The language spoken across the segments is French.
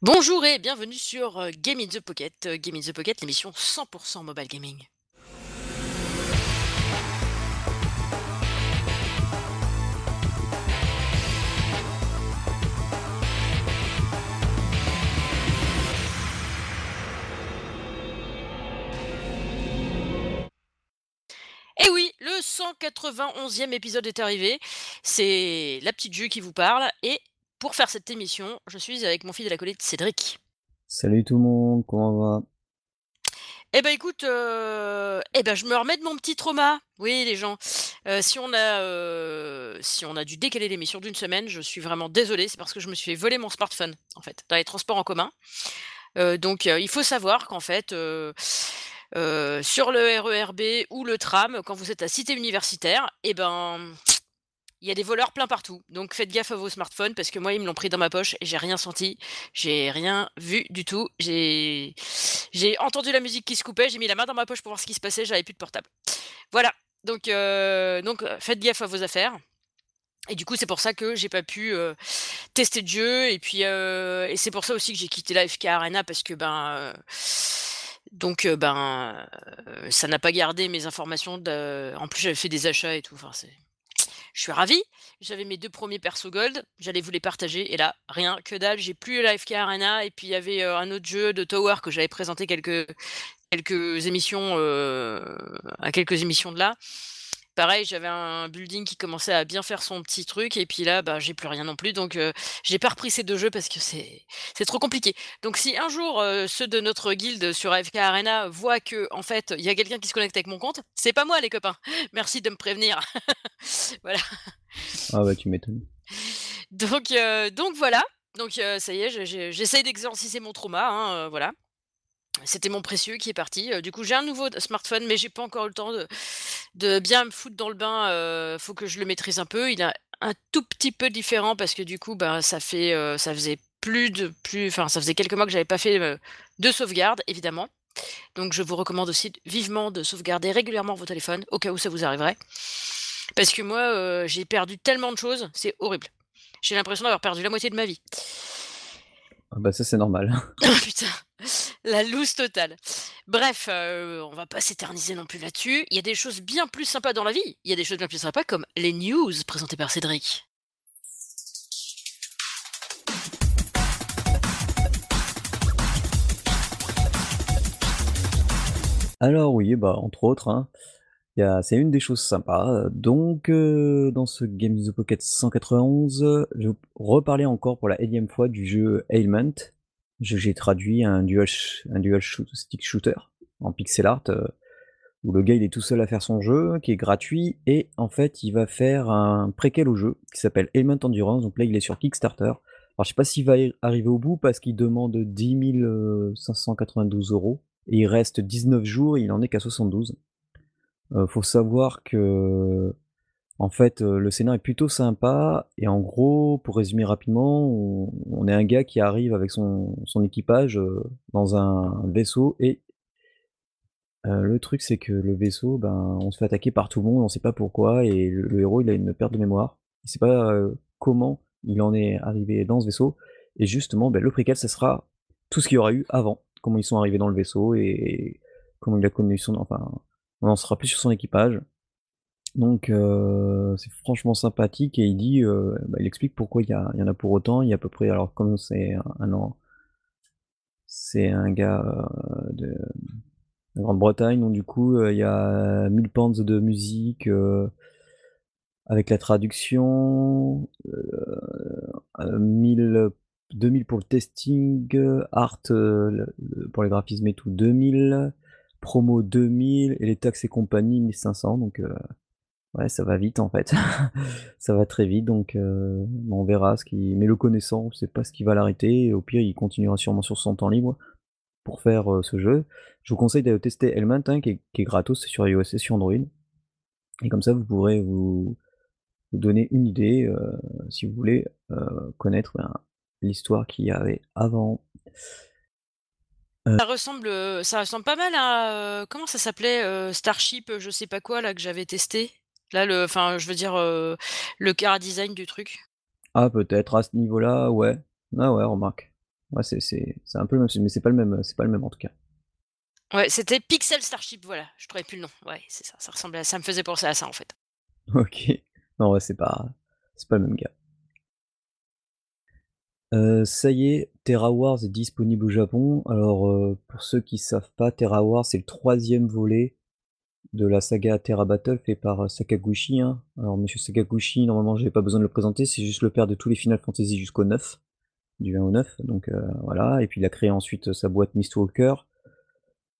Bonjour et bienvenue sur euh, Game in the Pocket. Euh, Game in the Pocket, l'émission 100% mobile gaming. Et oui, le 191e épisode est arrivé. C'est la petite jeu qui vous parle. Et pour faire cette émission, je suis avec mon fils de la collègue Cédric. Salut tout le monde, comment va? Eh ben écoute, euh, eh ben je me remets de mon petit trauma. Oui les gens, euh, si on a euh, si on a dû décaler l'émission d'une semaine, je suis vraiment désolée. C'est parce que je me suis fait voler mon smartphone en fait dans les transports en commun. donc il faut savoir qu'en fait sur le RERB ou le tram, quand vous êtes à cité universitaire, et eh ben il y a des voleurs plein partout. Donc faites gaffe à vos smartphones parce que moi ils me l'ont pris dans ma poche et j'ai rien senti, j'ai rien vu du tout. J'ai entendu la musique qui se coupait, j'ai mis la main dans ma poche pour voir ce qui se passait, j'avais plus de portable. Voilà. Donc donc faites gaffe à vos affaires. Et du coup, c'est pour ça que j'ai pas pu tester de jeu. Et puis, c'est pour ça aussi que j'ai quitté la FK Arena parce que ben, donc ben, ça n'a pas gardé mes informations. De... En plus, j'avais fait des achats et tout. Enfin, c'est je suis ravie. J'avais mes deux premiers persos gold, j'allais vous les partager et là, rien que dalle, j'ai plus la FK Arena et puis il y avait un autre jeu de Tower que j'avais présenté émissions à quelques émissions de là. Pareil, j'avais un building qui commençait à bien faire son petit truc et puis là, bah, j'ai plus rien non plus. Donc, j'ai pas repris ces deux jeux parce que c'est c'est trop compliqué. Donc, si un jour ceux de notre guilde sur AFK Arena voient que en fait il y a quelqu'un qui se connecte avec mon compte, c'est pas moi les copains. Merci de me prévenir. voilà. Ah bah tu m'étonnes. Donc donc voilà. Donc ça y est, j'essaye d'exorciser mon trauma. Hein, voilà. C'était mon précieux qui est parti. du coup, j'ai un nouveau smartphone, mais j'ai pas encore eu le temps de, de bien me foutre dans le bain. Il faut que je le maîtrise un peu. Il est un tout petit peu différent parce que du coup, bah, ça fait, ça faisait plus de plus, enfin, ça faisait quelques mois que j'avais pas fait de sauvegarde, évidemment. Donc, je vous recommande aussi vivement de sauvegarder régulièrement vos téléphones au cas où ça vous arriverait. Parce que moi, j'ai perdu tellement de choses, c'est horrible. J'ai l'impression d'avoir perdu la moitié de ma vie. Ah bah ça c'est normal. Oh putain, la loose totale. Bref, euh, on va pas s'éterniser non plus là-dessus. Il y a des choses bien plus sympas dans la vie. Il y a des choses bien plus sympas comme les news présentées par Cédric. Alors oui, bah entre autres, hein, c'est une des choses sympas. Donc, euh, dans ce Game of Pocket 191, je vais reparler encore pour la énième fois du jeu Ailment. J'ai traduit un dual, un dual stick shooter en pixel art, euh, où le gars il est tout seul à faire son jeu, qui est gratuit, et en fait il va faire un préquel au jeu qui s'appelle Ailment Endurance. Donc là il est sur Kickstarter. Alors je sais pas s'il va arriver au bout parce qu'il demande 10 592 euros et il reste 19 jours, et il en est qu'à 72. Euh, faut savoir que en fait, euh, le scénario est plutôt sympa et en gros, pour résumer rapidement, on, est un gars qui arrive avec son, équipage euh, dans un vaisseau et le truc c'est que le vaisseau, ben, on se fait attaquer par tout le monde, on sait pas pourquoi et le, héros il a une perte de mémoire. Il sait pas comment il en est arrivé dans ce vaisseau et justement, ben, le préquel, ce sera tout ce qu'il y aura eu avant, comment ils sont arrivés dans le vaisseau et, comment il a connu son, enfin, on en sera plus sur son équipage. Donc euh, c'est franchement sympathique et il dit, euh, bah, il explique pourquoi il y, y, en a pour autant. Il y a à peu près, alors comme c'est un, an, c'est un gars euh, de, Grande-Bretagne, donc du coup il y a 1000 pounds de musique avec la traduction, 1000, 2000 pour le testing, art pour les graphismes et tout 2000 promo 2000 et les taxes et compagnie 1500 donc ouais ça va vite en fait. Ça va très vite donc euh, on verra ce qui mais le connaissant on sait pas ce qui va l'arrêter. Au pire il continuera sûrement sur son temps libre pour faire euh, ce jeu. Je vous conseille d'aller tester Element hein, qui, est, gratos sur iOS et sur Android. Et comme ça vous pourrez vous, donner une idée si vous voulez connaître ben, l'histoire qu'il y avait avant. Ça ressemble, ça ressemble pas mal à, comment ça s'appelait, Starship, je sais pas quoi là que j'avais testé? Là le enfin je veux dire, le car design du truc. Ah peut-être à ce niveau-là, ouais. Ah ouais remarque. Ouais, c'est c'est c'est un peu le même, mais c'est pas le même, c'est pas le même en tout cas. Ouais, c'était Pixel Starship, voilà, je trouvais plus le nom. Ouais, c'est ça, ça ressemblait à ça me faisait penser à ça, en fait. OK. Non, ouais, c'est pas c'est pas le même gars. Ça y est, Terra Wars est disponible au Japon. Alors, pour ceux qui savent pas, Terra Wars, c'est le troisième volet de la saga Terra Battle fait par, heu, Sakaguchi, hein. Alors monsieur Sakaguchi, normalement, j'ai pas besoin de le présenter, c'est juste le père de tous les Final Fantasy jusqu'au 9, du 1 au 9, donc heu, voilà et puis il a créé ensuite sa boîte Mistwalker.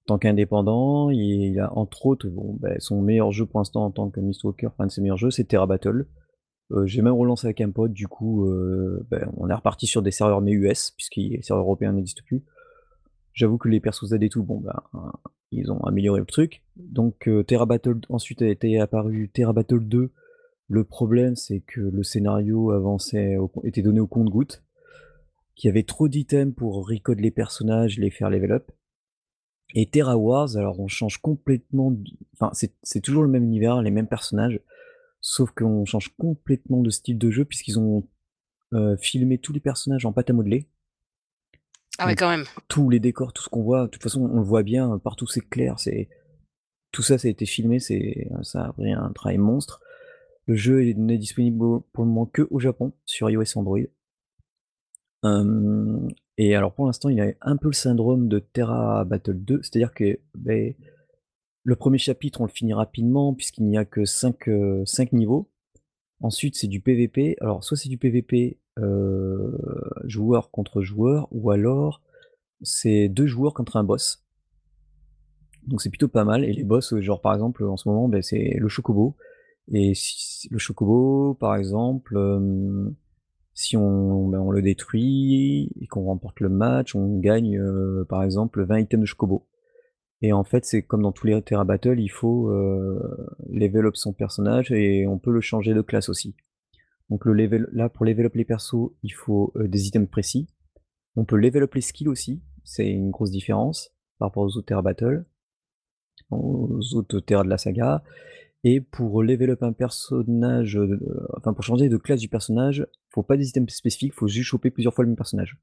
En tant qu'indépendant, il a entre autres, bon, bah, son meilleur jeu pour l'instant en tant que Mistwalker, enfin un de ses meilleurs jeux, c'est Terra Battle. J'ai même relancé avec un pote, du coup, bah, on est reparti sur des serveurs mais US, puisque les serveurs européens n'existent plus. J'avoue que les persos Z et tout, bon, ben, ils ont amélioré le truc. Donc heu, Terra Battle ensuite a été apparu Terra Battle 2. Le problème, c'est que le scénario avançait était donné au compte-gouttes, qu'il y avait trop d'items pour recode les personnages, les faire level up. Et Terra Wars, alors on change complètement enfin, c'est toujours le même univers, les mêmes personnages, sauf qu'on change complètement de style de jeu puisqu'ils ont, heu, filmé tous les personnages en pâte à modeler. Ah ouais, Donc quand même. tous les décors, tout ce qu'on voit, de toute façon, on le voit bien, partout c'est clair, c'est tout ça, ça a été filmé, c'est ça a pris un travail monstre. Le jeu est n'est disponible au pour le moment qu'au Japon, sur iOS et Android. Hem et alors pour l'instant, il a un peu le syndrome de Terra Battle 2, c'est-à-dire que, beh, le 1er chapitre, on le finit rapidement puisqu'il n'y a que 5, heu, 5 niveaux. Ensuite, c'est du PVP. Alors soit c'est du PVP, heu, joueur contre joueur ou alors c'est 2 joueurs contre un boss. Donc c'est plutôt pas mal et les boss, genre par exemple, en ce moment, beh, c'est le chocobo et le chocobo, par exemple, si on, bah, on le détruit et qu'on remporte le match, on gagne, heu, par exemple 20 items de chocobo. Et en fait, c'est comme dans tous les Terra Battle, il faut, level up son personnage et on peut le changer de classe aussi. Donc le level là, pour level up les persos, il faut, heu, des items précis. On peut level up les skills aussi, c'est une grosse différence par rapport aux autres Terra Battle aux autres Terra de la saga et pour level up un personnage, heu, enfin pour changer de classe du personnage, faut pas des items spécifiques, faut juste choper plusieurs fois le même personnage.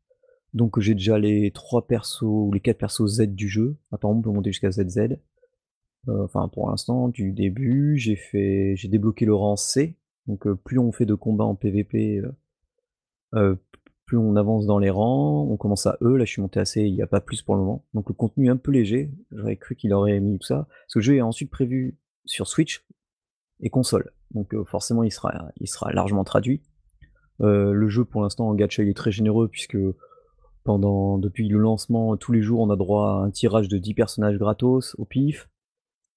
Donc j'ai déjà les 3 persos ou les 4 persos Z du jeu. Apparemment on peut monter jusqu'à ZZ. Heu, enfin pour l'instant du début, j'ai fait j'ai débloqué le rang C, donc heu, plus on fait de combats en PVP, heu, p plus on avance dans les rangs, on commence à E, là je suis monté C, il y a pas plus pour le moment. Donc le contenu est un peu léger, j'aurais cru qu'il aurait mis tout ça. Le jeu est ensuite prévu sur Switch et console. Donc forcément il sera il sera largement traduit. Le jeu pour l'instant en gacha, il est très généreux puisque pendant depuis le lancement, tous les jours, on a droit à un tirage de 10 personnages gratos au pif,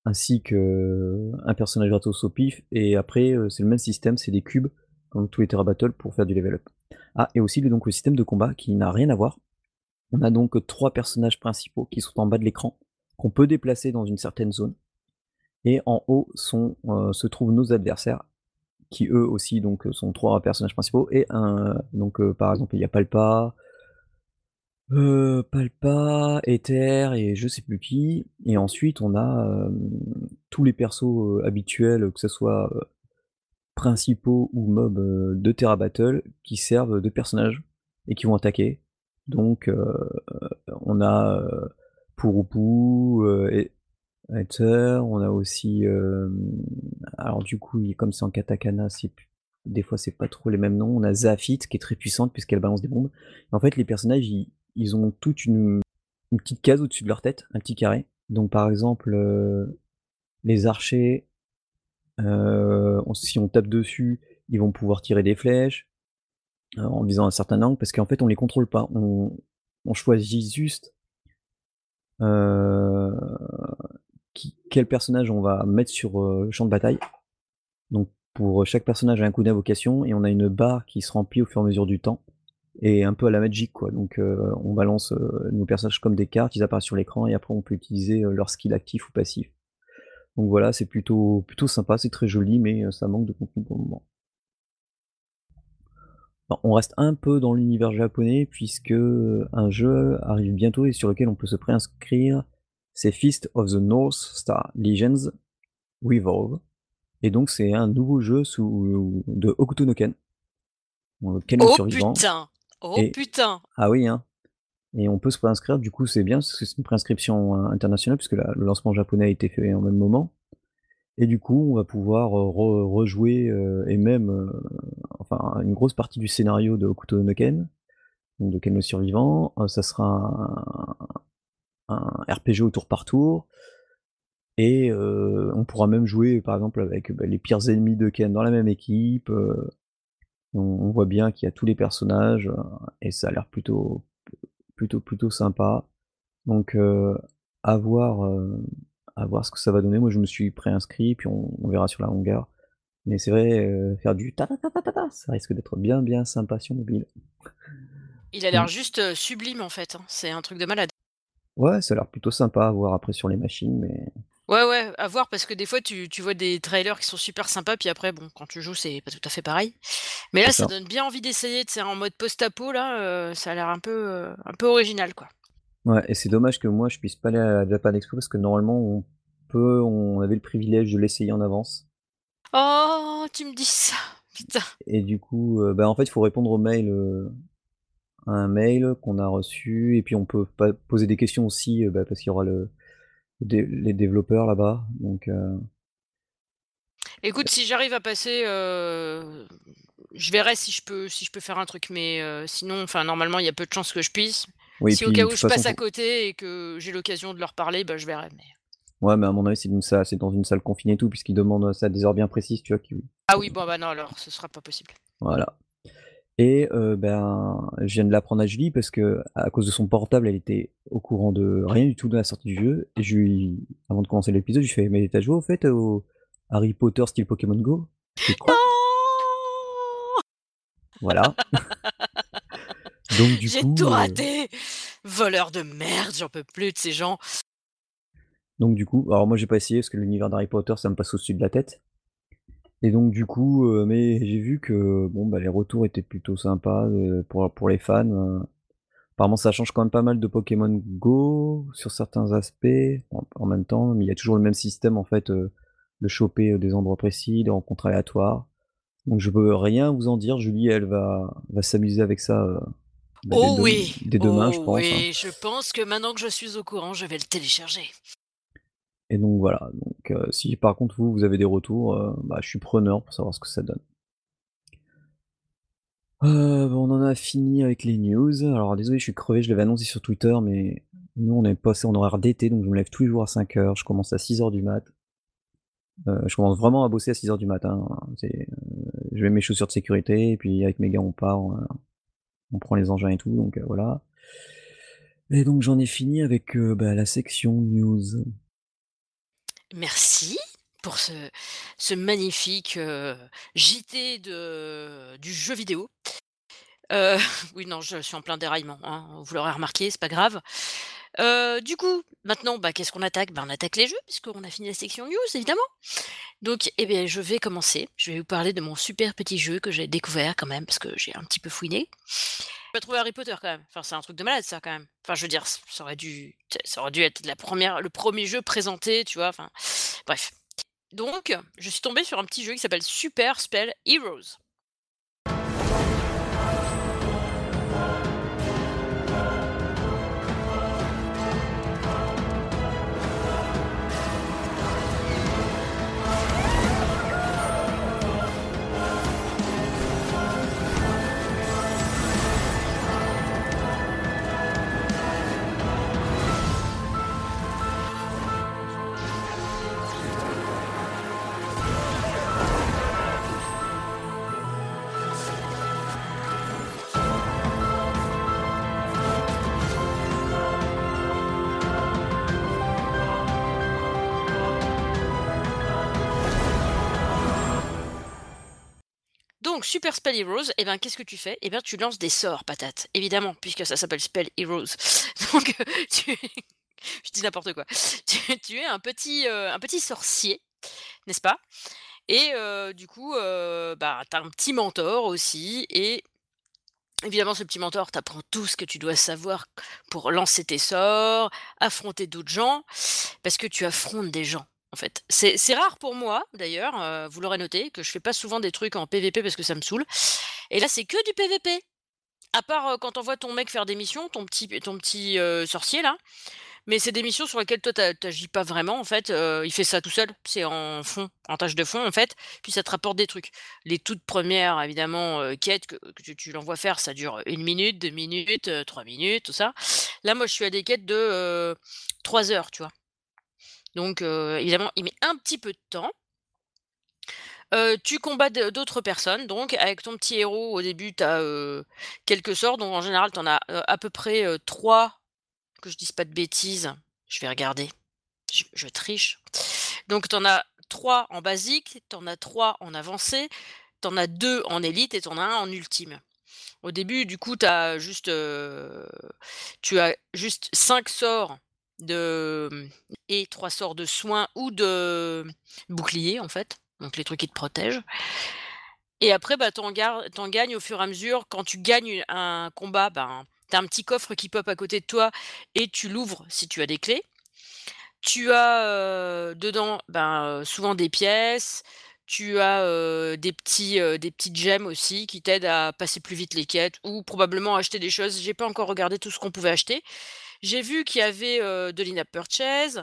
ainsi qu'1 personnage gratos au pif et après, heu, c'est le même système, c'est des cubes comme tous les Terra Battle pour faire du level up. Ah et aussi le donc le système de combat qui n'a rien à voir. On a donc 3 personnages principaux qui sont en bas de l'écran, qu'on peut déplacer dans une certaine zone et en haut heu, se trouvent nos adversaires qui eux aussi donc sont 3 personnages principaux et un donc par exemple, il y a Palpa heu, Palpa, Aether et je sais plus qui et ensuite on a, hem, tous les persos, heu, habituels, que ça soit, heu, principaux ou mobs, de Terra Battle qui servent de personnages et qui vont attaquer. Donc on a, heu, heu, Ae Aether, on a aussi, hem, alors du coup, comme c'est en katakana, c'est des fois c'est pas trop les mêmes noms. On a Zaphit qui est très puissante puisqu'elle balance des bombes. En fait, les personnages, ils ils ont toute une petite case au-dessus de leur tête, un petit carré. Donc par exemple, heu, les archers, on si on tape dessus, ils vont pouvoir tirer des flèches, heu, en visant un certain angle parce qu'en fait, on les contrôle pas. On choisit juste quel personnage on va mettre sur, le champ de bataille. Donc pour chaque personnage un coup d'invocation et on a une barre qui se remplit au fur et à mesure du temps et un peu à la Magic quoi. Donc heu, on balance, heu, nos personnages comme des cartes, ils apparaissent sur l'écran et après on peut utiliser, heu, leurs skills actifs ou passifs. Donc voilà, c'est plutôt plutôt sympa, c'est très joli mais ça manque de contenu pour le moment. On reste un peu dans l'univers japonais puisque, un jeu arrive bientôt et sur lequel on peut se préinscrire, c'est Fist of the North Star Legends Revolve et donc c'est un nouveau jeu sous de Hokuto no Ken. Oh survivant putain! Oh et putain! ah oui, hein. et on peut se préinscrire. Du coup, c'est bien parce que c'est une préinscription internationale puisque la le lancement japonais a été fait en même moment et du coup, on va pouvoir, re rejouer, et même, enfin, une grosse partie du scénario de Hokuto no Ken, donc de Ken le survivant. Heu, ça sera un un RPG au tour par tour et on pourra même jouer, par exemple, avec, bah, les pires ennemis de Ken dans la même équipe, on on voit bien qu'il y a tous les personnages, heu et ça a l'air plutôt plutôt plutôt sympa. Donc heu, à voir, heu, à voir ce que ça va donner. Moi, je me suis préinscrit, puis on on verra sur la longueur. Mais c'est vrai, faire du ta ta ta ta ta ça risque d'être bien, bien sympa sur mobile. Il a Mmh. l'air juste, sublime en fait, hein. C'est un truc de malade. Ouais, ça a l'air plutôt sympa à voir après sur les machines, mais Ouais, ouais, à voir parce que des fois tu tu vois des trailers qui sont super sympas, puis après bon, quand tu joues, c'est pas tout à fait pareil. Mais là, ça donne bien envie d'essayer, tu sais, en mode post-apo là, heu, ça a l'air un peu, heu, un peu original, quoi. Ouais et c'est dommage que moi je puisse pas aller à Japan Expo parce que normalement on peut on avait le privilège de l'essayer en avance Oh! Tu me dis ça, putain. et du coup, heu, bah, en fait, il faut répondre au mail, à un mail qu'on a reçu et puis on peut pas poser des questions aussi, bah, parce qu'il y aura le dé les développeurs là-bas donc heu, Écoute, si j'arrive à passer, heu, je verrai si je peux si je peux faire un truc, mais heu, sinon, enfin, normalement, il y a peu de chances que je puisse. oui Si au cas où je façon passe à côté et que j'ai l'occasion de leur parler, bah, je verrai, mais ouais, mais à mon avis c'est dans une salle confinée et tout puisqu'ils demandent ça à des heures bien précises, tu vois? Qui ah oui, bon, bah, non, alors ce sera pas possible. voilà. Et heu, ben, je viens de l'apprendre à Julie parce qu'à cause de son portable, elle était au courant de rien du tout de la sortie du jeu et je lui avant de commencer l'épisode, je lui fais: «Mais tu as joué au fait au Harry Potter style Pokémon Go?» «Quoi?» Non! voilà. Donc du J'ai tout coup, heu, raté! Voleur de merde, j'en peux plus de ces gens. donc du coup alors moi j'ai pas essayé parce que l'univers d'Harry Potter, ça me passe au-dessus de la tête et donc du coup, heu, mais j'ai vu que bon, bah, les retours étaient plutôt sympas, heu, pour pour les fans, heu Apparemment, ça change quand même pas mal de Pokémon Go sur certains aspects, en en même temps, mais il y a toujours le même système en fait, heu, de choper, des endroits précis, des rencontres aléatoires. Donc je peux rien vous en dire. Julie, elle va va s'amuser avec ça, bah, dès Oh oui! dès demain, je Oh pense, hein. oui! Je pense que maintenant que je suis au courant, je vais le télécharger. Et donc voilà, donc heu, si par contre vous, vous avez des retours, heu, bah, je suis preneur pour savoir ce que ça donne. Heu, bah, on en a fini avec les news. Alors désolé, je suis crevé, je l'avais annoncé sur Twitter, mais nous on est passé en horaire d'été, donc je me lève tous les jours à 05:00, je commence à 6:00 du mat. Je commence vraiment à bosser à 6:00 du matin, je mets mes chaussures de sécurité et puis avec mes gars on part, on, prend les engins et tout donc voilà. Et donc j'en ai fini avec, bah, la section news. Merci pour ce magnifique, JT du jeu vidéo. Oui, non, je suis en plein déraillement, hein, vous l'aurez remarqué, c'est pas grave. Du coup, maintenant, bah, qu'est-ce qu'on attaque? Bah, on attaque les jeux puisqu'on a fini la section news évidemment. Donc eh bien, je vais commencer. Je vais vous parler de mon super petit jeu que j'ai découvert quand même parce que j'ai un petit peu fouiné. Pas trouvé Harry Potter quand même. Enfin, c'est un truc de malade ça quand même. Enfin, je veux dire, ça aurait dû ça aurait dû être la première, le premier jeu présenté, tu vois? Enfin, bref. Donc, je suis tombée sur un petit jeu qui s'appelle Super Spell Heroes. Super Spell Heroes, eh ben, qu'est-ce que tu fais? Eh bien, tu lances des sorts, patate, évidemment, puisque ça s'appelle Spell Heroes. Donc, heu, tu je dis n'importe quoi. Tu es un petit, heu, un petit sorcier, n'est-ce pas? Et heu, du coup, bah, tu as un petit mentor aussi et évidemment, ce petit mentor t'apprend tout ce que tu dois savoir pour lancer tes sorts, affronter d'autres gens, parce que tu affrontes des gens, en fait. C'est rare pour moi d'ailleurs, heu, vous l'aurez noté, que je fais pas souvent des trucs en PVP parce que ça me saoule et là, c'est que du PVP. À part, heu, quand tu envoies ton mec faire des missions, ton petit heu, sorcier là, mais c'est des missions sur lesquelles toi tu a tu agis pas vraiment en fait, il fait ça tout seul, c'est en fond, en tâche de fond en fait, puis ça te rapporte des trucs. Les toutes premières évidemment, quêtes que tu tu l'envoies faire, ça dure 1 minute, 2 minutes, 3 minutes, tout ça. Là, moi, je suis à des quêtes de, 3 heures, tu vois? Donc évidemment, il met un petit peu de temps. Tu combats d'autres personnes donc avec ton petit héros au début tu as, quelques sorts donc en général tu en as, à peu près, 3 que je dise pas de bêtises, je vais regarder, je triche. Donc tu en as 3 en basique, tu en as 3 en avancé, tu en as 2 en élite et tu en as 1 en ultime. Au début du coup tu as juste, heu, tu as juste 5 sorts de, mmh et 3 sorts de soins ou de bouclier en fait, donc les trucs qui te protègent et après, bah, tu en gar gagnes au fur et à mesure. Quand tu gagnes un combat, ben, tu as un petit coffre qui pop à côté de toi et tu l'ouvres si tu as des clés. Tu as, dedans, ben, souvent des pièces, tu as, des petits, des petites gemmes aussi qui t'aident à passer plus vite les quêtes ou probablement acheter des choses. J'ai pas encore regardé tout ce qu'on pouvait acheter. J'ai vu qu'il y avait, de l'in-app purchase.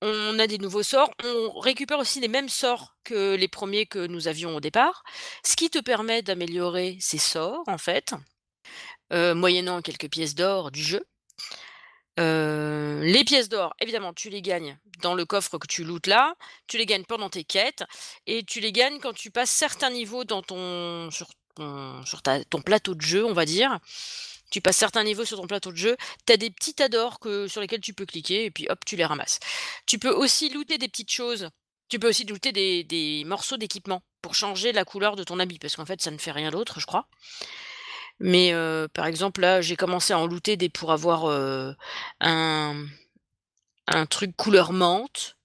On a des nouveaux sorts, on récupère aussi les mêmes sorts que les 1ers que nous avions au départ, ce qui te permet d'améliorer ces sorts en fait, moyennant quelques pièces d'or du jeu. Les pièces d'or, évidemment, tu les gagnes dans le coffre que tu lootes là, tu les gagnes pendant tes quêtes et tu les gagnes quand tu passes certains niveaux dans ton sur ton plateau de jeu, on va dire. Tu passes certains niveaux sur ton plateau de jeu, tu as des petits tas d'or sur lesquels tu peux cliquer et puis hop, tu les ramasses. Tu peux aussi looter des petites choses, tu peux aussi looter des morceaux d'équipement pour changer la couleur de ton habit parce qu'en fait, ça ne fait rien d'autre, je crois. Mais heu, par exemple, là, j'ai commencé à en looter des pour avoir, heu, un un truc couleur menthe.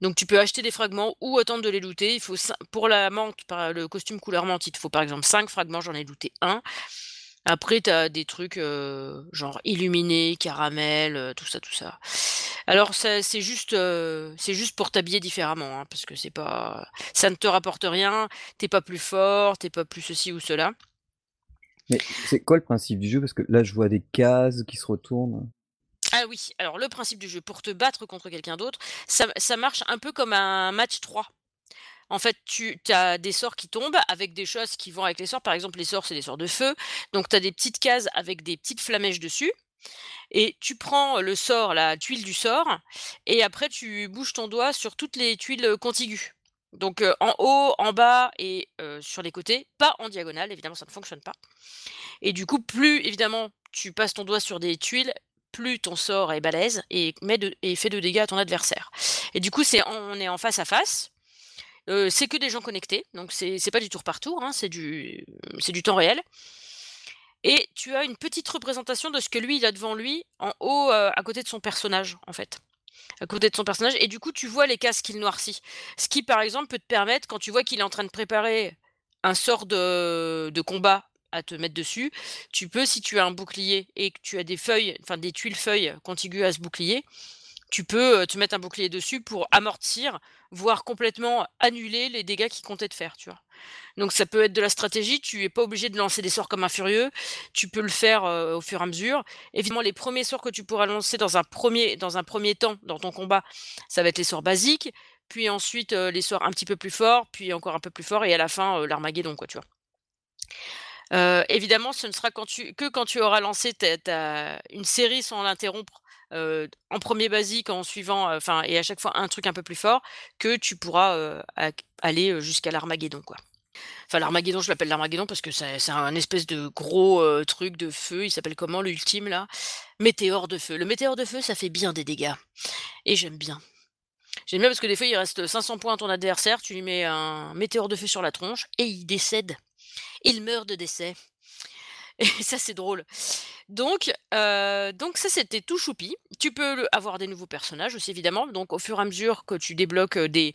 Donc tu peux acheter des fragments ou attendre de les looter. Il faut pour la menthe, le costume couleur menthe, il te faut par exemple 5 fragments, j'en ai looté 1. Après tu as des trucs, genre illuminés, caramel, tout ça, tout ça. Alors ça c'est juste, c'est juste pour t'habiller différemment, hein, parce que c'est pas ça ne te rapporte rien, tu es pas plus fort, tu es pas plus ceci ou cela. Mais c'est quoi le principe du jeu? Parce que là, je vois des cases qui se retournent. Ah oui, alors le principe du jeu pour te battre contre quelqu'un d'autre, ça ça marche un peu comme un match 3. En fait, tu as des sorts qui tombent avec des choses qui vont avec les sorts. Par exemple, les sorts, c'est des sorts de feu, donc tu as des petites cases avec des petites flamèches dessus et tu prends le sort, la tuile du sort et après tu bouges ton doigt sur toutes les tuiles, contiguës. Donc heu, en haut, en bas et heu, sur les côtés, pas en diagonale, évidemment ça ne fonctionne pas et du coup, plus évidemment tu passes ton doigt sur des tuiles, plus ton sort est balèze et de et fait de dégâts à ton adversaire et du coup, c'est on est en face à face, c'est que des gens connectés, donc c'est pas du tour par tour, hein, c'est du du temps réel et tu as une petite représentation de ce que lui, il a devant lui en haut, à côté de son personnage, en fait. À côté de son personnage et du coup, tu vois les cases qu'il noircit. Ce qui, par exemple, peut te permettre quand tu vois qu'il est en train de préparer un sort de de combat à te mettre dessus, tu peux, si tu as un bouclier et que tu as des feuilles, enfin des tuiles feuilles contiguës à ce bouclier, tu peux, te mettre un bouclier dessus pour amortir, voire complètement annuler les dégâts qu'il comptait te faire, tu vois? Donc ça peut être de la stratégie, tu es pas obligé de lancer des sorts comme un furieux, tu peux le faire, au fur et à mesure. Évidemment, les 1ers sorts que tu pourras lancer dans un 1er dans un 1er temps dans ton combat, ça va être les sorts basiques, puis ensuite, les sorts un petit peu plus forts, puis encore un peu plus forts et à la fin, heu, l'Armageddon, quoi, évidemment, ce ne sera que quand tu auras lancé une série sans l'interrompre, en 1er basique, en suivant, enfin et à chaque fois un truc un peu plus fort, que tu pourras, aller, jusqu'à l'Armageddon, quoi. Enfin l'Armageddon, je l'appelle l'Armageddon parce que c'est un espèce de gros, truc de feu, il s'appelle comment l'ultime là? Météore de feu. Le météore de feu, ça fait bien des dégâts et j'aime bien. J'aime bien parce que des fois, il reste 500 points à ton adversaire, tu lui mets un météore de feu sur la tronche et il décède. Il meurt de décès et ça, c'est drôle. Donc heu, donc ça, c'était tout choupi. Tu peux avoir des nouveaux personnages aussi évidemment, donc au fur et à mesure que tu débloques, heu, des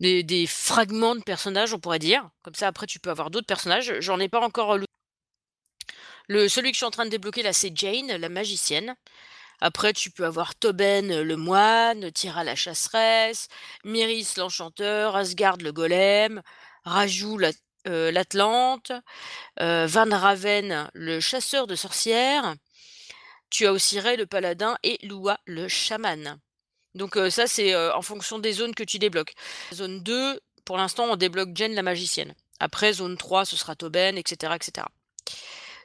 des fragments de personnages, on pourrait dire. Comme ça, après, tu peux avoir d'autres personnages. J'en ai pas encore loo le celui que je suis en train de débloquer là, c'est Jane, la magicienne. Après, tu peux avoir Tobin, le moine, Thyra la chasseresse, Myrrhes l'enchanteur, Asgard le golem, Raju la l'Atlante, Van Raven, le chasseur de sorcières. Tu as aussi Ray le paladin et Lua le chaman. Donc ça c'est en fonction des zones que tu débloques. Zone 2, pour l'instant on débloque Jen la magicienne. Après zone 3 ce sera Toben, etc. etc.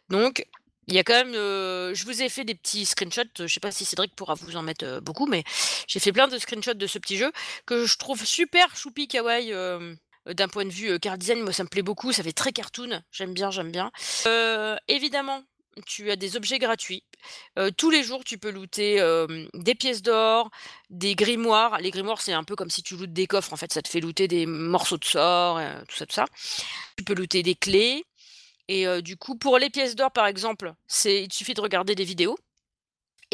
Donc il y a quand même, je vous ai fait des petits screenshots, je sais pas si Cédric pourra vous en mettre beaucoup, mais j'ai fait plein de screenshots de ce petit jeu que je trouve super choupi kawaii d'un point de vue car design. Moi ça me plaît beaucoup, ça fait très cartoon, j'aime bien, j'aime bien. évidemment, tu as des objets gratuits. tous les jours, tu peux looter des pièces d'or, des grimoires. Les grimoires, c'est un peu comme si tu lootes des coffres. En fait, ça te fait looter des morceaux de sort, tout ça, tout ça. Tu peux looter des clés. Et du coup, pour les pièces d'or, par exemple, c'est il suffit de regarder des vidéos.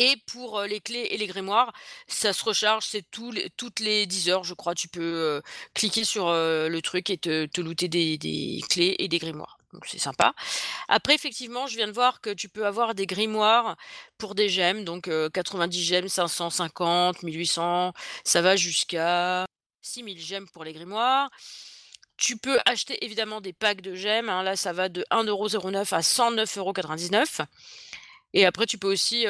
Et pour les clés et les grimoires, ça se recharge, c'est toutes les 10 heures, je crois. Tu peux cliquer sur le truc et te, te looter des, des clés et des grimoires donc c'est sympa. Après, effectivement, je viens de voir que tu peux avoir des grimoires pour des gemmes, donc 90 gemmes, 550, 1800, ça va jusqu'à 6000 gemmes pour les grimoires. Tu peux acheter évidemment des packs de gemmes, hein, là ça va de 1,09€ à 109,99€. Et après, tu peux aussi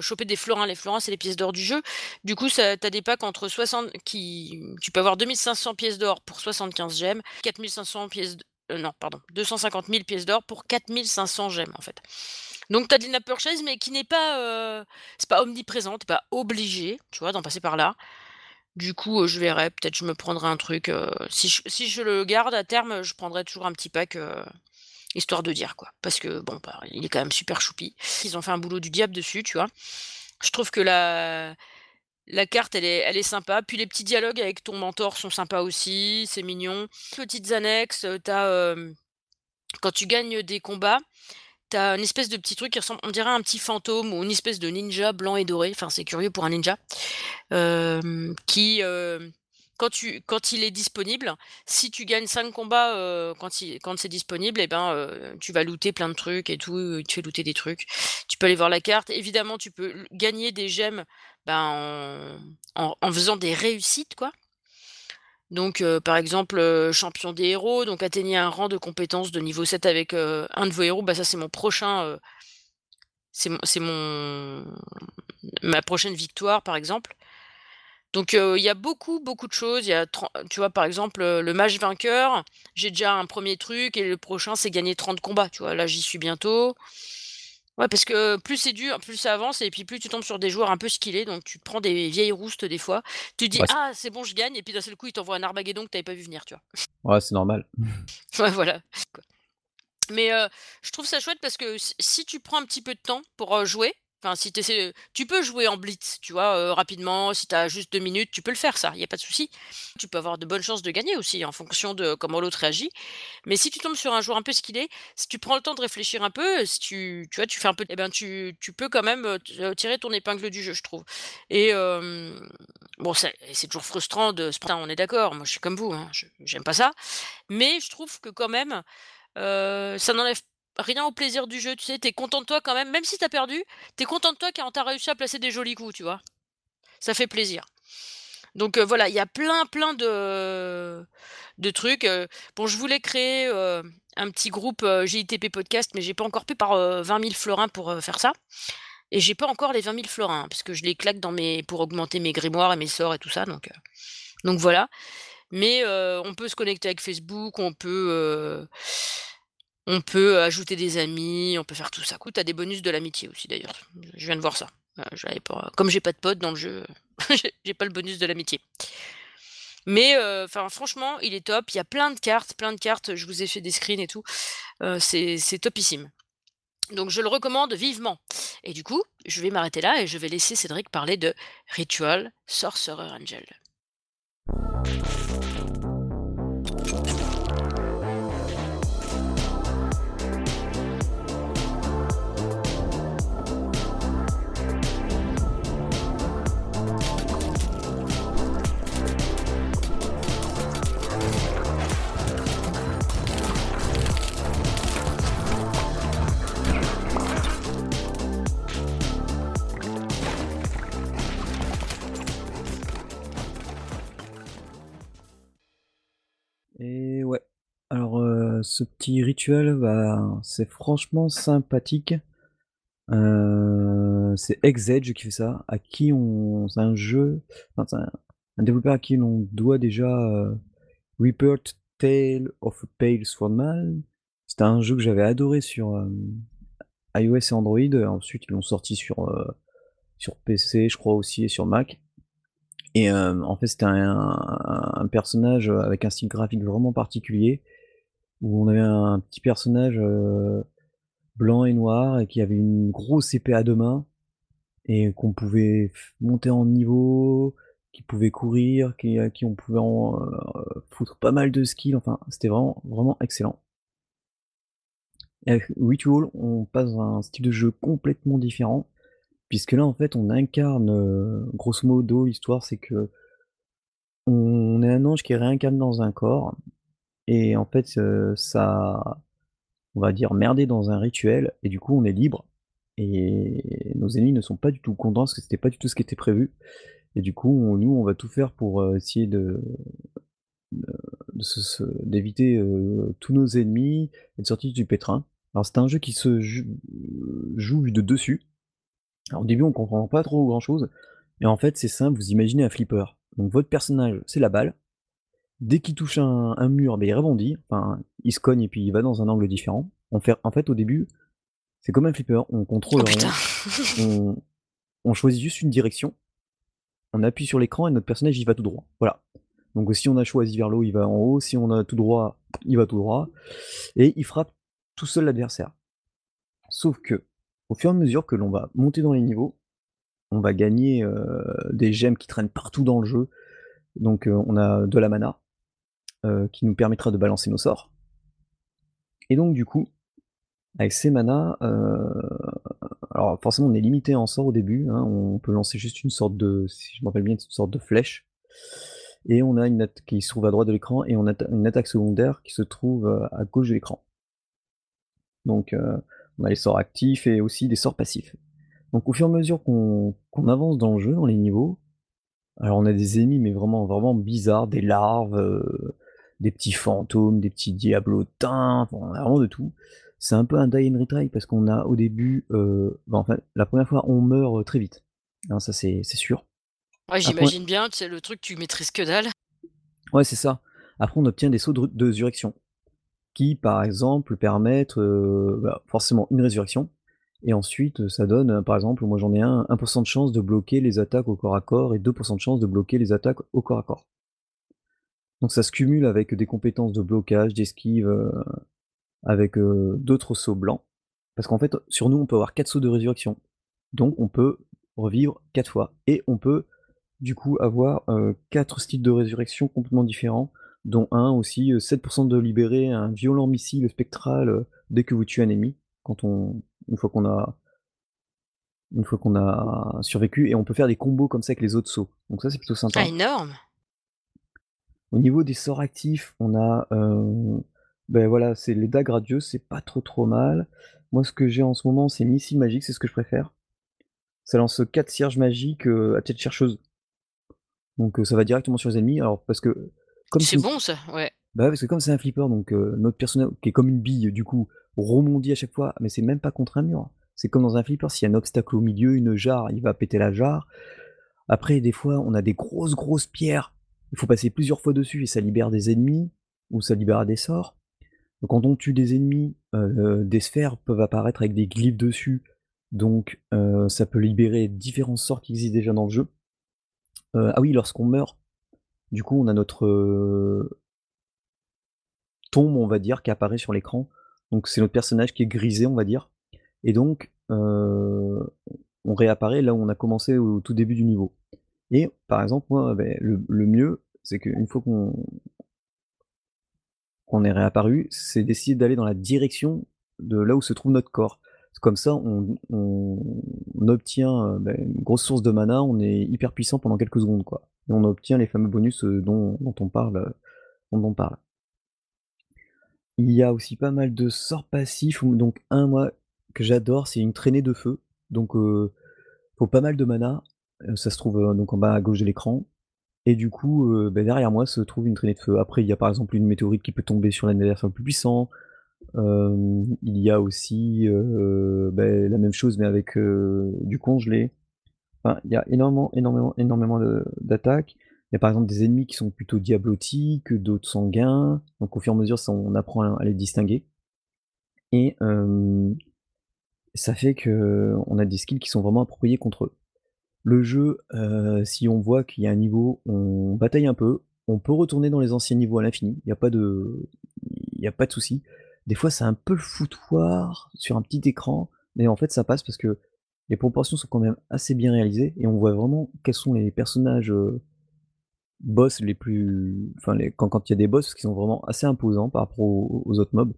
choper des florins. Les florins, c'est les pièces d'or du jeu. Du coup, tu as des packs entre 60 qui. Tu peux avoir 2500 pièces d'or pour 75 gemmes, 4500 pièces non, pardon, 250 000 pièces d'or pour 4500 gemmes, en fait. Donc, tu as de la purchase, mais qui n'est pas, euh, c'est pas omniprésent, t'es pas obligé, tu vois, d'en passer par là. Du coup, je verrai, peut-être je me prendrai un truc. si, je, le garde à terme, je prendrai toujours un petit pack, histoire de dire, quoi. Parce que, bon, bah, il est quand même super choupi. Ils ont fait un boulot du diable dessus, tu vois. Je trouve que la, la carte, elle est, elle est sympa. Puis les petits dialogues avec ton mentor sont sympas aussi, c'est mignon. Petites annexes, t'as, quand tu gagnes des combats, t'as une espèce de petit truc qui ressemble, on dirait un petit fantôme ou une espèce de ninja blanc et doré. Enfin, c'est curieux pour un ninja. qui, quand, il est disponible, si tu gagnes 5 combats quand, quand c'est disponible, eh ben, tu vas looter plein de trucs et tout, tu fais looter des trucs. Tu peux aller voir la carte. Évidemment, tu peux gagner des gemmes ben, en, faisant des réussites, quoi. Donc, par exemple, champion des héros, donc atteignez un rang de compétence de niveau 7 avec un de vos héros, bah ça c'est mon prochain, c'est ma prochaine victoire, par exemple. Donc il y a beaucoup, beaucoup de choses. Il y a, tu vois, par exemple, le match vainqueur, j'ai déjà un premier truc et le prochain, c'est gagner 30 combats. Tu vois, là, j'y suis bientôt. Ouais, parce que plus c'est dur, plus ça avance, et puis plus tu tombes sur des joueurs un peu skillés, donc tu te prends des vieilles roustes des fois. Tu te dis, ah, c'est bon, je gagne, et puis d'un seul coup, il t'envoie un Armageddon que t'avais pas vu venir, tu vois. Ouais, c'est normal. ouais, voilà. Mais je trouve ça chouette parce que si tu prends un petit peu de temps pour jouer, Enfin, si tu peux jouer en blitz, tu vois, rapidement, si tu as juste deux minutes, tu peux le faire ça, il y a pas de souci. Tu peux avoir de bonnes chances de gagner aussi en fonction de comment l'autre réagit. Mais si tu tombes sur un joueur un peu skillé, si tu prends le temps de réfléchir un peu, si tu vois, tu fais un peu eh ben tu peux quand même, tirer ton épingle du jeu, je trouve. Et bon, c'est toujours frustrant de se on est d'accord, moi je suis comme vous, hein, j'aime pas ça. Mais je trouve que quand même, ça n'enlève rien au plaisir du jeu, tu sais, t'es content de toi quand même, même si t'as perdu, t'es content de toi car t'as réussi à placer des jolis coups, tu vois. Ça fait plaisir. Donc euh, voilà, il y a plein plein de, de trucs. Euh. bon, je voulais créer euh, un petit groupe GITP podcast, mais j'ai pas encore pu par 20 000 florins pour faire ça. Et j'ai pas encore les 20 000 florins, parce que je les claque dans pour augmenter mes grimoires et mes sorts et tout ça. Donc, donc voilà. Mais on peut se connecter avec Facebook, on peut on peut ajouter des amis, on peut faire tout ça. Écoute, t'as des bonus de l'amitié aussi d'ailleurs. Je viens de voir ça. Euh. Comme j'ai pas de potes dans le jeu, j'ai pas le bonus de l'amitié. Mais enfin franchement, il est top. Il y a plein de cartes, plein de cartes. Je vous ai fait des screens et tout. c'est topissime. Donc je le recommande vivement. Et du coup, je vais m'arrêter là et je vais laisser Cédric parler de Ritual Sorcerer Angel. Ce petit rituel, bah, c'est franchement sympathique. Heu, c'est Hexedge qui fait ça, à qui on c'est un jeu, un développeur à qui l'on doit déjà, heu, Repert Tale of a Pale Swordman. C'était un jeu que j'avais adoré sur, hem, iOS et Android. Ensuite, ils l'ont sorti sur, heu, sur PC, je crois aussi et sur Mac et en fait, c'était un personnage, avec un style graphique vraiment particulier, où on avait un petit personnage, heu, blanc et noir et qui avait une grosse épée à 2 mains et qu'on pouvait monter en niveau, qui pouvait courir, qui à qui on pouvait en heu, foutre pas mal de skills, enfin, c'était vraiment, vraiment excellent. Avec Ritual, on passe à un style de jeu complètement différent, puisque là, en fait, on incarne, heu, grosso modo, l'histoire, c'est que on est un ange qui est réincarné dans un corps et en fait, ça on va dire merdé dans un rituel et du coup, on est libre et nos ennemis ne sont pas du tout contents parce que c'était pas du tout ce qui était prévu et du coup, nous, on va tout faire pour, essayer de d'éviter, tous nos ennemis et de sortir du pétrin. Alors c'est un jeu qui se joue joue de dessus. Alors au début, on comprend pas trop grand chose et en fait, c'est simple, vous imaginez un flipper. Donc votre personnage, c'est la balle. Dès qu'il touche un un mur, beh, il rebondit, enfin, il se cogne et puis il va dans un angle différent. On fait en fait, au début, c'est comme un flipper, on contrôle Oh on on choisit juste une direction, on appuie sur l'écran et notre personnage, il va tout droit, voilà. Donc si on a choisi vers le haut, il va en haut, si on a tout droit, il va tout droit et il frappe tout seul l'adversaire. Sauf qu'au fur et à mesure que l'on va monter dans les niveaux, on va gagner, heu, des gemmes qui traînent partout dans le jeu. Donc heu, on a de la mana, heu, qui nous permettra de balancer nos sorts et donc du coup, avec ces manas, heu, alors forcément on est limité en sorts au début, hein, on peut lancer juste une sorte de si je me rappelle bien, une sorte de flèche et on a une atta qui se trouve à droite de l'écran et on a une attaque secondaire qui se trouve, heu, à gauche de l'écran. Donc on a les sorts actifs et aussi des sorts passifs. Donc au fur et à mesure qu'on avance dans le jeu, dans les niveaux, alors on a des ennemis mais vraiment, vraiment bizarres, des larves, des petits fantômes, des petits diablotins, enfin on a vraiment de tout. C'est un peu un die and retry parce qu'on a au début, heu, bah, en fait, la 1re fois on meurt, heu, très vite, hein, ça c'est c'est sûr. Ouais, j'imagine bien, sais, le truc, tu maîtrises que dalle. Ouais, c'est ça. Après on obtient des sauts de résurrection qui, par exemple, permettent, heu, bah, forcément une résurrection et ensuite, ça donne, par exemple, moi j'en ai un, 1 % de chance de bloquer les attaques au corps à corps et 2 % de chance de bloquer les attaques au corps à corps. Donc ça se cumule avec des compétences de blocage, d'esquive, heu, avec, heu, d'autres sauts blancs. Parce qu'en fait, sur nous, on peut avoir 4 sauts de résurrection. Donc on peut revivre 4 fois et on peut, du coup, avoir, heu, 4 styles de résurrection complètement différents, dont un aussi, heu, 7 % de libérer un violent missile spectral, dès que vous tuez un ennemi, quand on une fois qu'on a une fois qu'on a survécu et on peut faire des combos comme ça avec les autres sauts. Donc ça, c'est plutôt Ah sympa. énorme! Au niveau des sorts actifs, on a, heu, beh, voilà, c'est les dagues radieuses, c'est pas trop, trop mal. Moi, ce que j'ai en ce moment, c'est missile magique, c'est ce que je préfère. Ça lance 4 cierges magiques, heu, à tête chercheuse. Donc heu, ça va directement sur les ennemis. Alors parce que comme C'est bon ça, ouais. bah parce que comme c'est un flipper, donc notre personnage qui est comme une bille, du coup, rebondit à chaque fois, mais c'est même pas contre un mur. C'est comme dans un flipper, s'il y a un obstacle au milieu, une jarre, il va péter la jarre. Après, des fois, on a des grosses, grosses pierres, il faut passer plusieurs fois dessus et ça libère des ennemis ou ça libère des sorts. Quand on tue des ennemis, heu, des sphères peuvent apparaître avec des glyphes dessus, donc heu, ça peut libérer différents sorts qui existent déjà dans le jeu. Heu, ah oui, lorsqu'on meurt, du coup, on a notre, tombe, on va dire, qui apparaît sur l'écran. Donc c'est notre personnage qui est grisé, on va dire et donc on réapparaît là où on a commencé au tout début du niveau et par exemple, moi, beh, le mieux, c'est qu'une fois qu'on est réapparu, c'est d'essayer d'aller dans la direction de là où se trouve notre corps. Comme ça, on obtient, heu, bah, une grosse source de mana, on est hyper puissant pendant quelques secondes, quoi et on obtient les fameux bonus, heu, dont on parle, on parle. Il y a aussi pas mal de sorts passifs donc un, moi, que j'adore, c'est une traînée de feu. Donc heu, faut pas mal de mana, ça se trouve, donc en bas à gauche de l'écran et du coup, bah, derrière moi se trouve une traînée de feu. Après, il y a par exemple une météorite qui peut tomber sur l'adversaire le plus puissant. Il y a aussi, beh, la même chose mais avec, du congelé. Il y a énormément, énormément, énormément d'attaques. Il y a par exemple des ennemis qui sont plutôt diablotiques, d'autres sanguins, donc au fur et à mesure ça on apprend à les distinguer et ça fait qu'on a des skills qui sont vraiment appropriés contre eux. Le jeu, heu, si on voit qu'il y a un niveau, on bataille un peu, on peut retourner dans les anciens niveaux à l'infini, il y a pas de y de souci. Des fois c'est un peu le foutoir sur un petit écran, mais en fait ça passe parce que les proportions sont quand même assez bien réalisées et on voit vraiment quels sont les personnages, heu, boss les plus enfin les quand il y a des boss qui sont vraiment assez imposants par rapport aux autres mobs.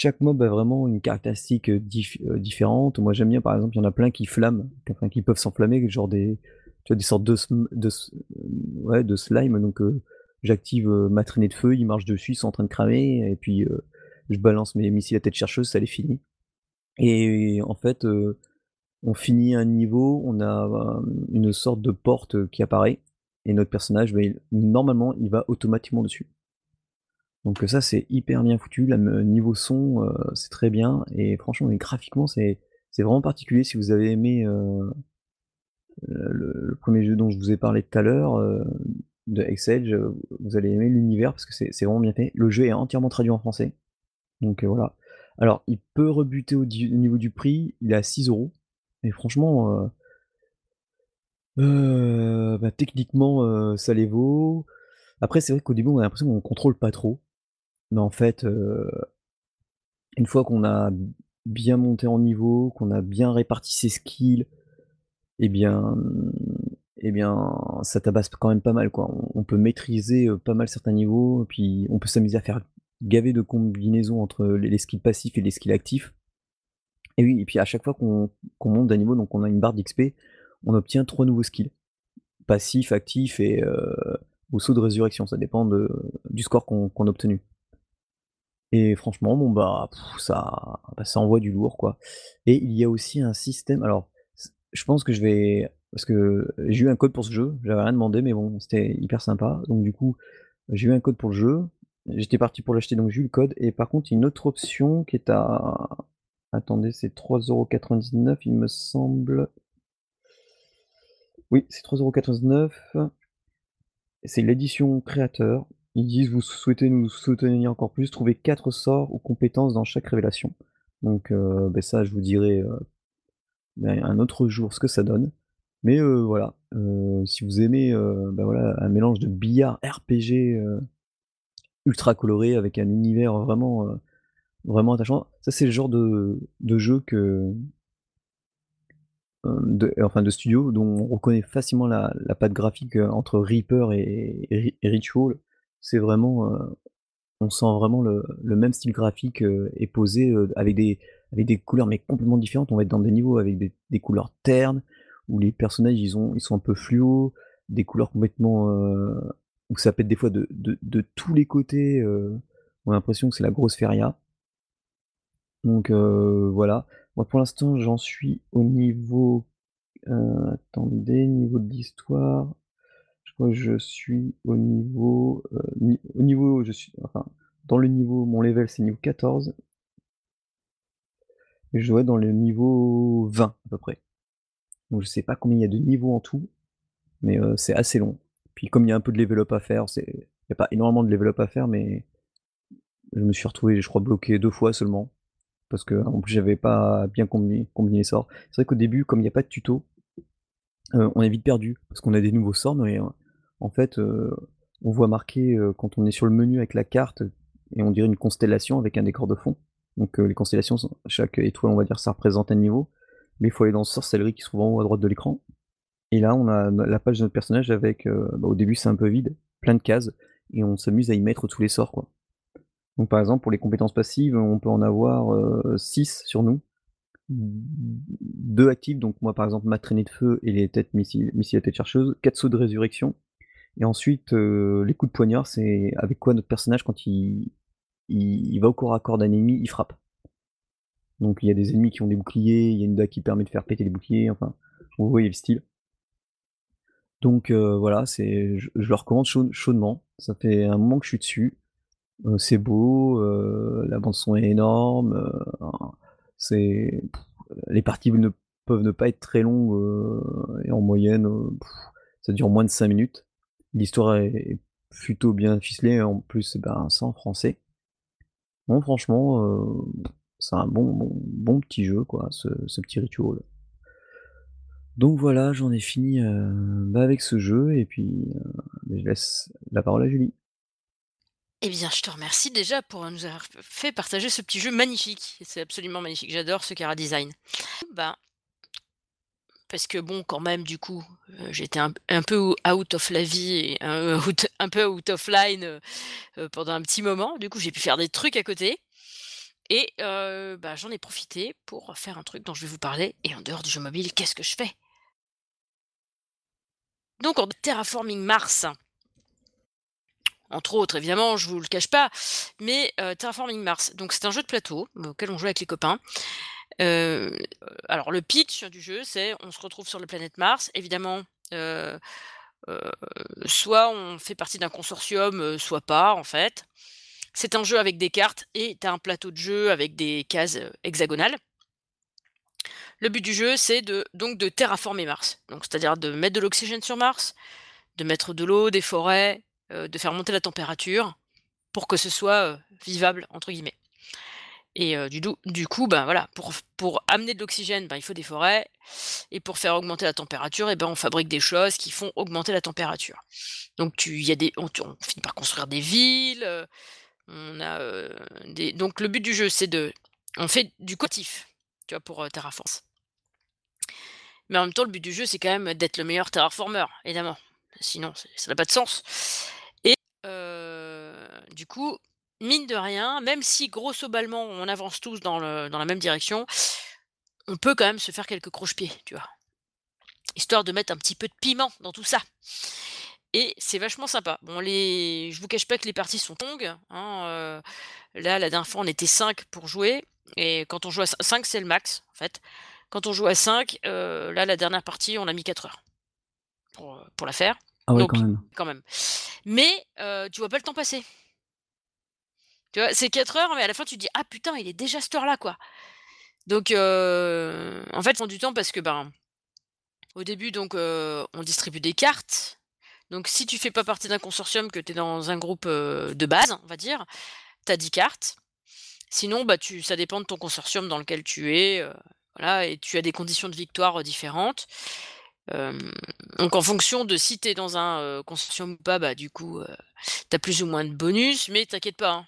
Chaque mob a vraiment une caractéristique, dif heu, différente. Moi j'aime bien par exemple, il y en a plein qui flamment, qui peuvent s'enflammer, genre des tu vois des sortes de de s ouais de slime donc j'active, ma traînée de feu, ils marchent dessus, ils sont en train de cramer et puis, je balance mes missiles à tête chercheuse, ça les finit et en fait, on finit un niveau, on a, une sorte de porte qui apparaît et notre personnage, il normalement, il va automatiquement dessus. Donc ça, c'est hyper bien foutu, là niveau son, heu, c'est très bien et franchement graphiquement c'est vraiment particulier. Si vous avez aimé, heu, le le 1er jeu dont je vous ai parlé tout à l'heure, heu, de Exedge, heu, vous allez aimer l'univers parce que c'est vraiment bien fait. Le jeu est entièrement traduit en français, donc voilà. Alors il peut rebuter au niveau du prix, il est à 6 € et franchement, bah, techniquement, ça les vaut. Après c'est vrai qu'au début on a l'impression qu'on contrôle pas trop, mais en fait, une fois qu'on a bien monté en niveau, qu'on a bien réparti ses skills et bien, et bien ça tabasse quand même pas mal quoi. On peut maîtriser, pas mal certains niveaux puis on peut s'amuser à faire gavé de combinaisons entre les skills passifs et les skills actifs et oui et puis à chaque fois qu'on monte d'un niveau, donc on a une barre d'XP, on obtient 3 nouveaux skills. Passifs, actifs et ou saut de résurrection, ça dépend de du score qu'on a obtenu et franchement, bon bah, ça bah, ça envoie du lourd quoi. Et il y a aussi un système alors je pense que je vais parce que j'ai eu un code pour ce jeu, j'avais rien demandé mais bon, c'était hyper sympa. Donc du coup, j'ai eu un code pour le jeu, j'étais parti pour l'acheter donc j'ai eu le code. Et par contre, une autre option qui est à attendez, c'est 3,99 € il me semble. Oui, c'est 3,99 € c'est l'édition créateur. Ils disent: «Vous souhaitez nous soutenir encore plus? Trouvez 4 sorts ou compétences dans chaque révélation». Donc heu, beh, ça je vous dirai, heu, ben un autre jour ce que ça donne mais heu, voilà, si vous aimez, bah, voilà un mélange de billard RPG, ultra coloré avec un univers vraiment, vraiment attachant. Ça c'est le genre de de jeu que de enfin de studio dont on reconnaît facilement la la patte graphique, entre Reaper et et Ritual. C'est vraiment, on sent vraiment le même style graphique, et posé, avec des couleurs mais complètement différentes. On va être dans des niveaux avec des couleurs ternes, où les personnages ils ils sont un peu fluos, des couleurs complètement, où ça pète des fois de tous les côtés, on a l'impression que c'est la grosse feria. Donc voilà. Moi pour l'instant j'en suis au niveau, attendez, niveau de l'histoire, que je suis au niveau, ni au niveau je suis enfin dans le niveau mon level c'est niveau 14 et je dois être dans le niveau 20 à peu près. Donc je sais pas combien il y a de niveaux en tout, mais heu, c'est assez long. Puis comme il y a un peu de level up à faire, c'est il y a pas énormément de level up à faire mais je me suis retrouvé je crois bloqué 2 fois seulement, parce qu'en plus j'avais pas bien combiné combiné les sorts. C'est vrai qu'au début comme il y a pas de tuto, heu, on est vite perdu parce qu'on a des nouveaux sorts mais en fait, heu, on voit marqué, heu, quand on est sur le menu avec la carte et on dirait une constellation avec un décor de fond. Donc heu, les constellations chaque étoile on va dire ça représente un niveau, mais il faut aller dans sorcellerie qui se trouve en haut à droite de l'écran et là on a la page de notre personnage avec, bah, au début c'est un peu vide, plein de cases et on s'amuse à y mettre tous les sorts. Donc par exemple pour les compétences passives, on peut en avoir, heu, 6 sur nous. 2 actives, donc moi par exemple ma traînée de feu et les têtes missiles missiles à tête chercheuse, 4 sauts de résurrection et ensuite, heu, les coups de poignard, c'est avec quoi notre personnage quand il il va au corps à corps d'un ennemi, il frappe. Donc il y a des ennemis qui ont des boucliers, il y a une dague qui permet de faire péter les boucliers, enfin vous voyez le style. Donc heu, voilà, c'est je le recommande chaud chaudement. Ça fait un moment que je suis dessus. Heu, c'est beau, la bande son est énorme, c'est les parties ne peuvent ne pas être très longues, et en moyenne, ça dure moins de 5 minutes. L'histoire est plutôt bien ficelée, en plus, ben, c'est en français. Non franchement, heu, c'est un bon bon bon petit jeu quoi, ce petit ritual. Donc voilà, j'en ai fini, heu, bah, avec ce jeu et puis, heu, je laisse la parole à Julie. Eh bien, je te remercie déjà pour nous avoir fait partager ce petit jeu magnifique. C'est absolument magnifique. J'adore ce chara design. Ben parce que bon, quand même, du coup, heu, j'étais un peu ou out of la vie et un peu out of line, heu, pendant un petit moment. Du coup, j'ai pu faire des trucs à côté et bah, j'en ai profité pour faire un truc dont je vais vous parler et en dehors du jeu mobile, qu'est-ce que je fais? Donc en terraforming Mars entre autres évidemment, je vous le cache pas, mais terraforming Mars, donc c'est un jeu de plateau auquel on joue avec les copains. Alors le pitch du jeu, c'est on se retrouve sur la planète Mars, évidemment, soit on fait partie d'un consortium, soit pas en fait. C'est un jeu avec des cartes et tu un plateau de jeu avec des cases, hexagonales. Le but du jeu, c'est de donc de terraformer Mars, c'est-à-dire de mettre de l'oxygène sur Mars, de mettre de l'eau, des forêts, de faire monter la température pour que ce soit, «vivable» entre guillemets et heu, du coup, ben, voilà, pour pour amener de l'oxygène, ben, il faut des forêts et pour faire augmenter la température et ben, on fabrique des choses qui font augmenter la température. Donc tu y a des on finit par construire des villes, heu, on a, heu, des donc le but du jeu, c'est de on fait du tu vois, pour, heu, terraform mais en même temps, le but du jeu, c'est quand même d'être le meilleur terraformeur, évidemment. Sinon, ça n'a pas de sens et du coup, mine de rien, même si grosso-ballement, on avance tous dans le dans la même direction, on peut quand même se faire quelques croche-pieds, tu vois? Histoire de mettre un petit peu de piment dans tout ça et c'est vachement sympa. Bon les je vous cache pas que les parties sont longues, hein, heu, là, la dernière fois, on était 5 pour jouer et quand on joue à cin 5, c'est le max, en fait. Quand on joue à 5, heu, là, la dernière partie, on a mis 4 heures pour, heu, pour la faire, Ah ouais, donc quand même. quand même, mais heu, tu vois pas le temps passer. Tu vois? C'est 4 heures, mais à la fin, tu te dis: «Ah putain, il est déjà cette heure-là, quoi!» donc en fait, ça prend du temps parce que, ben, au début, donc on distribue des cartes. Donc si tu fais pas partie d'un consortium, que tu es dans un groupe, de base, on va dire, tu as 10 cartes. Sinon, bah, ça dépend de ton consortium dans lequel tu es, voilà et tu as des conditions de victoire, différentes. Donc en fonction de si tu es dans un, consortium ou pas, bah, du coup, heu, tu as plus ou moins de bonus, mais t'inquiète pas, hein.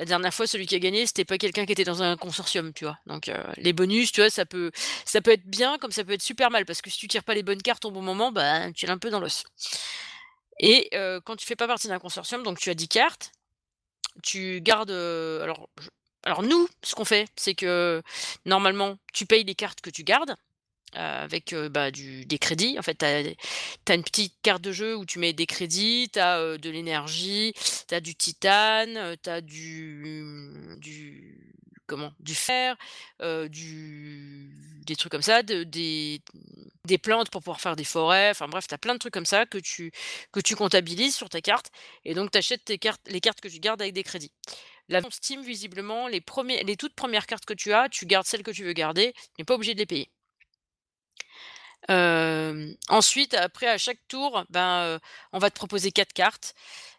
La dernière fois, celui qui a gagné, c'était pas quelqu'un qui était dans un consortium, tu vois? Donc heu, les bonus, tu vois, ça peut ça peut être bien comme ça peut être super mal parce que si tu tires pas les bonnes cartes au bon moment, bah, tu es un peu dans l'os et heu, quand tu fais pas partie d'un consortium, donc tu as 10 cartes, tu gardes, heu, alors alors nous, ce qu'on fait, c'est que normalement, tu payes les cartes que tu gardes, heu, avec, heu, bah, du des crédits. En fait, tu as une petite carte de jeu où tu mets des crédits, tu as, heu, de l'énergie, tu as du titane, tu as du, comment? Du fer, du des trucs comme ça, de des des plantes pour pouvoir faire des forêts, enfin bref, tu as plein de trucs comme ça que tu que tu comptabilises sur ta carte et donc tu achètes tes cartes les cartes que tu gardes avec des crédits. Là, Steam, visiblement, les 1ers les toutes 1res cartes que tu as, tu gardes celles que tu veux garder, tu es pas obligé de les payer. Hem, ensuite, après, à chaque tour, ben, heu, on va te proposer 4 cartes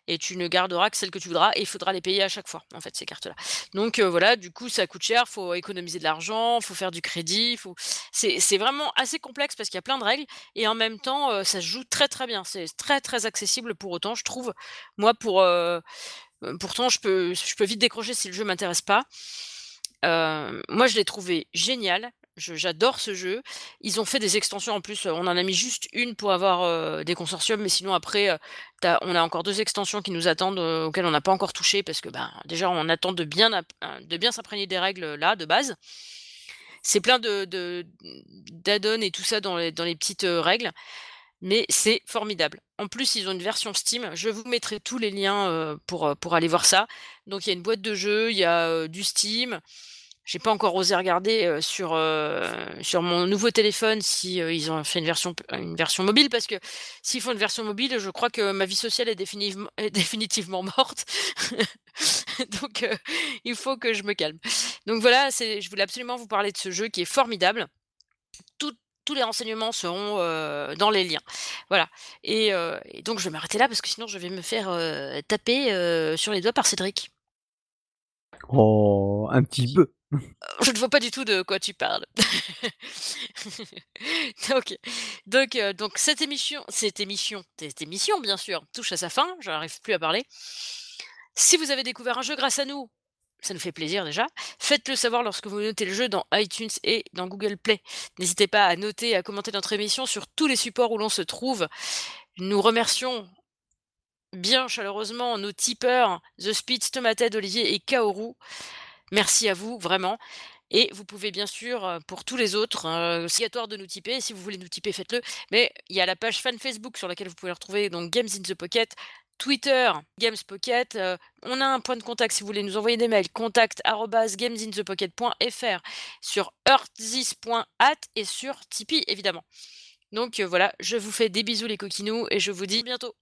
et tu ne garderas que celles que tu voudras et il faudra les payer à chaque fois, en fait, ces cartes-là. Donc voilà, du coup, ça coûte cher, faut économiser de l'argent, faut faire du crédit, faut c'est vraiment assez complexe parce qu'il y a plein de règles et en même temps, ça se joue très, très bien. C'est très, très accessible pour autant, je trouve. Moi, pour, pourtant je peux je peux vite décrocher si le jeu m'intéresse pas. Hem, moi, je l'ai trouvé génial, j'adore ce jeu. Ils ont fait des extensions en plus, on en a mis juste 1 pour avoir, heu, des consortiums, mais sinon après, as on a encore 2 extensions qui nous attendent, heu, auxquelles on n'a pas encore touché parce que, ben, déjà, on attend de bien s'imprégner des règles, là, de base. C'est plein de de d'add-on et tout ça dans les petites, règles, mais c'est formidable. En plus, ils ont une version Steam, je vous mettrai tous les liens, pour, pour aller voir ça. Donc il y a une boîte de jeu, il y a, du Steam, J'ai pas encore osé regarder, sur, sur mon nouveau téléphone si, ils ont fait une version une version mobile parce que s'ils font une version mobile, je crois que ma vie sociale est définivem est définitivement morte. Donc il faut que je me calme. Donc voilà, je voulais absolument vous parler de ce jeu qui est formidable. Tous tous les renseignements seront, dans les liens. Voilà et donc je vais m'arrêter là parce que sinon je vais me faire, taper, sur les doigts par Cédric. Oh, un petit peu. Je ne vois pas du tout de quoi tu parles. Donc donc heu, donc cette émission cette émission cette émission bien sûr, touche à sa fin, j'arrive plus à parler. Si vous avez découvert un jeu grâce à nous, ça nous fait plaisir déjà. Faites-le savoir lorsque vous notez le jeu dans iTunes et dans Google Play. N'hésitez pas à noter et à commenter notre émission sur tous les supports où l'on se trouve. Nous remercions bien chaleureusement nos tipeurs, The Spitz, Tomated, Olivier et Kaoru. Merci à vous, vraiment et vous pouvez bien sûr, heu, pour tous les autres, c'est obligatoire de nous tiper. Si vous voulez nous tiper, faites-le, mais il y a la page fan Facebook sur laquelle vous pouvez retrouver donc Games in the Pocket, Twitter, Games Pocket, heu, on a un point de contact si vous voulez nous envoyer des mails, contact@gamesinthepocket.fr, sur earthzis.at et sur Tipeee évidemment. Donc heu, voilà, je vous fais des bisous les coquinous et je vous dis bientôt.